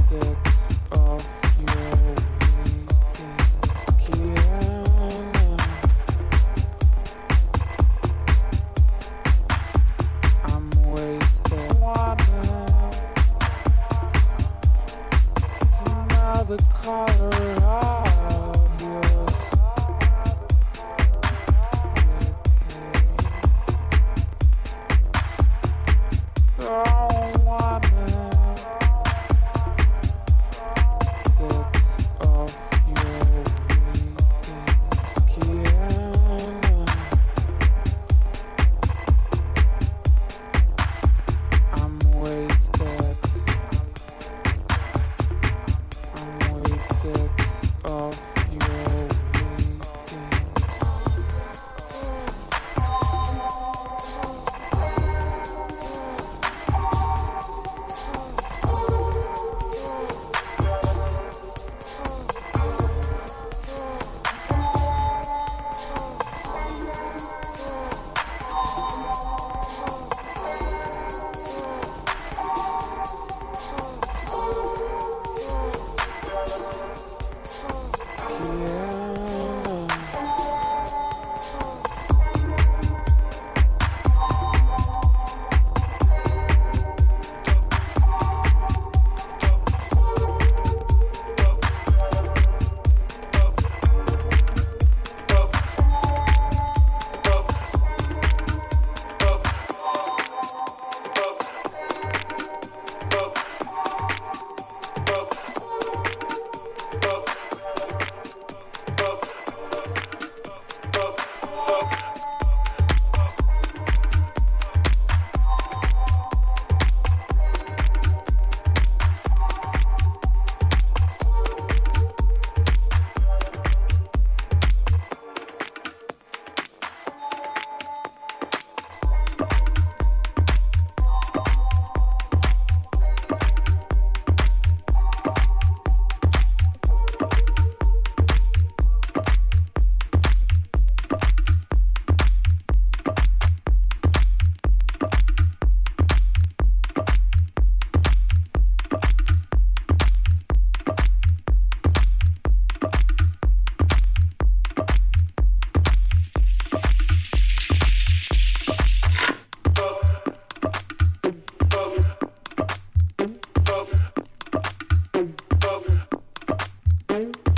Yeah.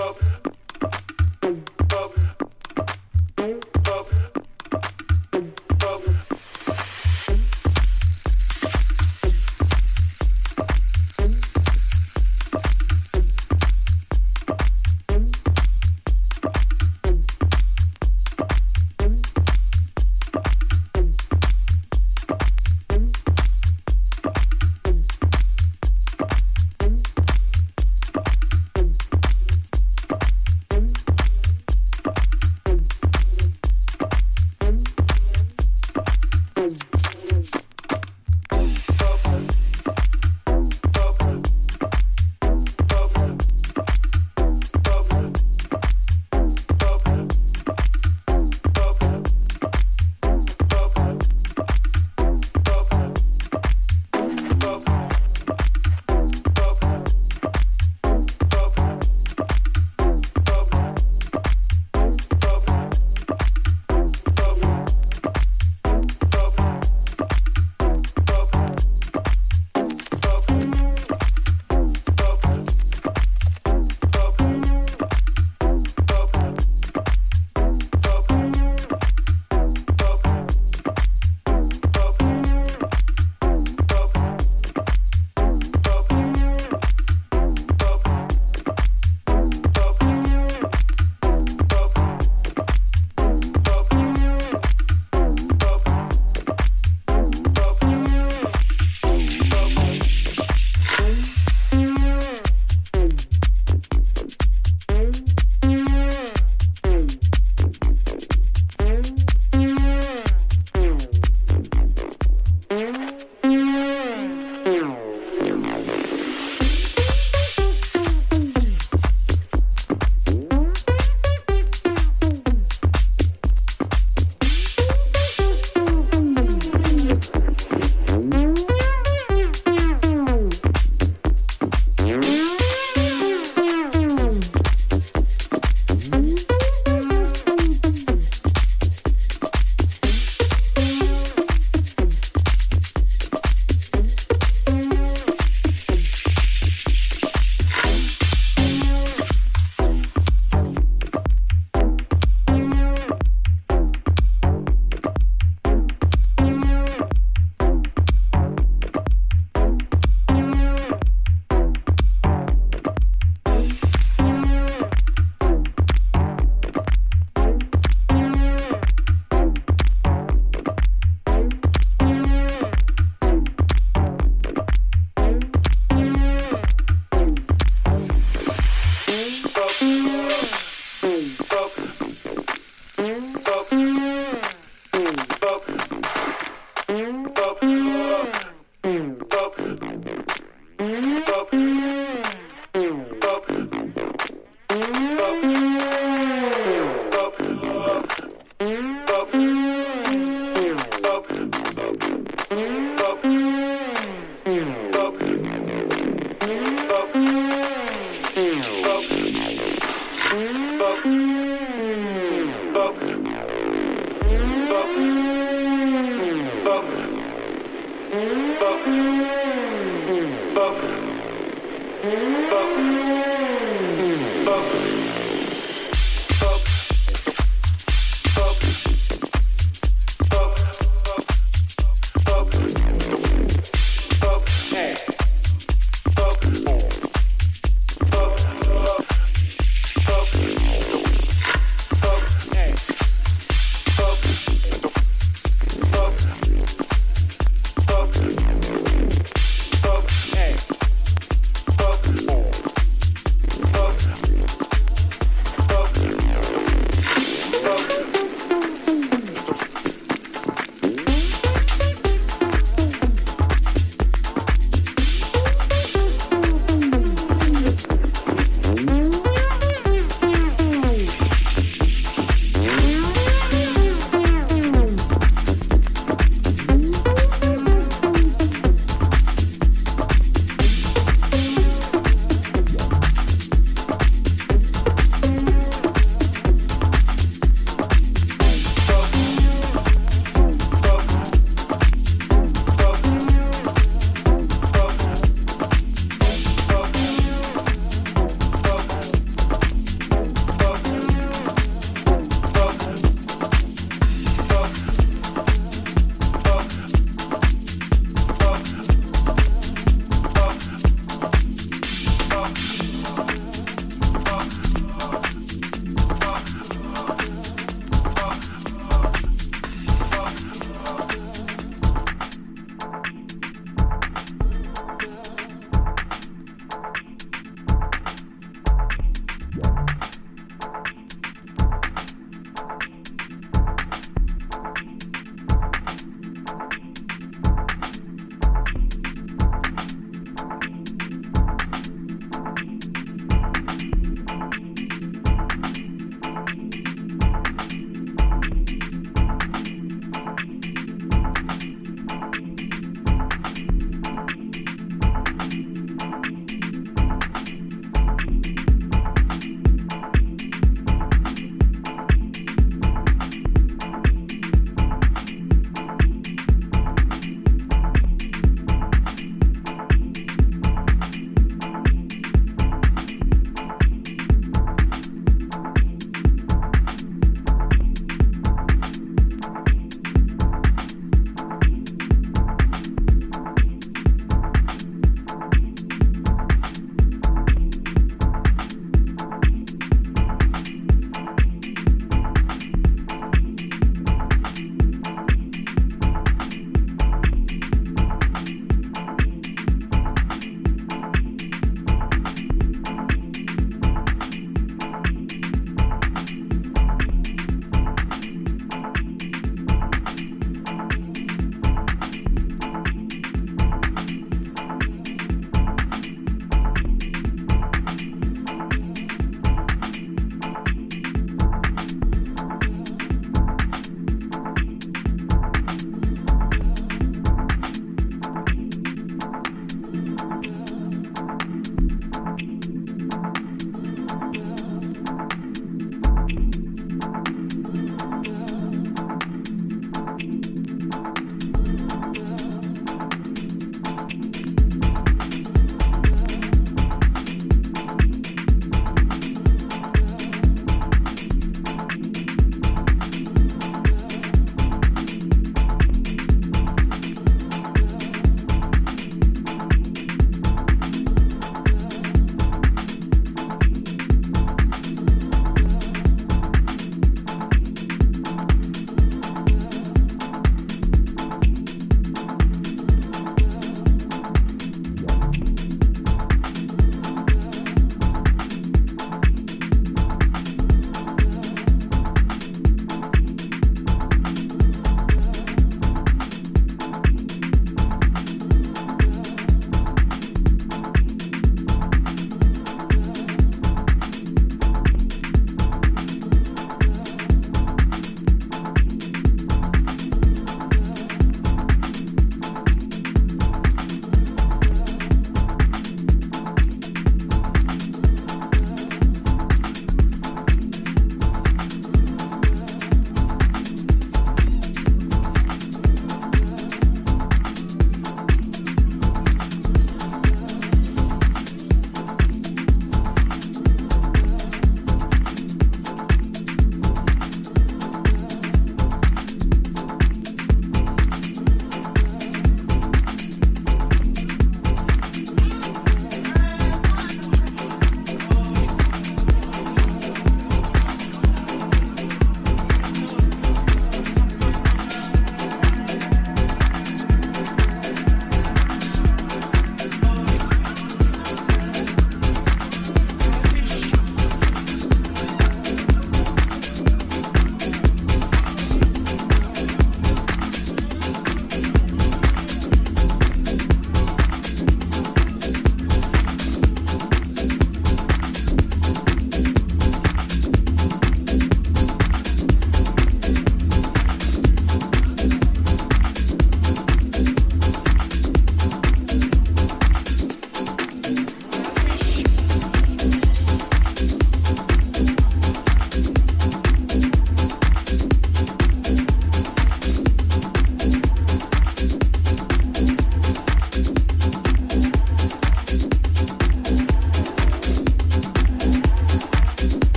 up.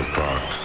was parked.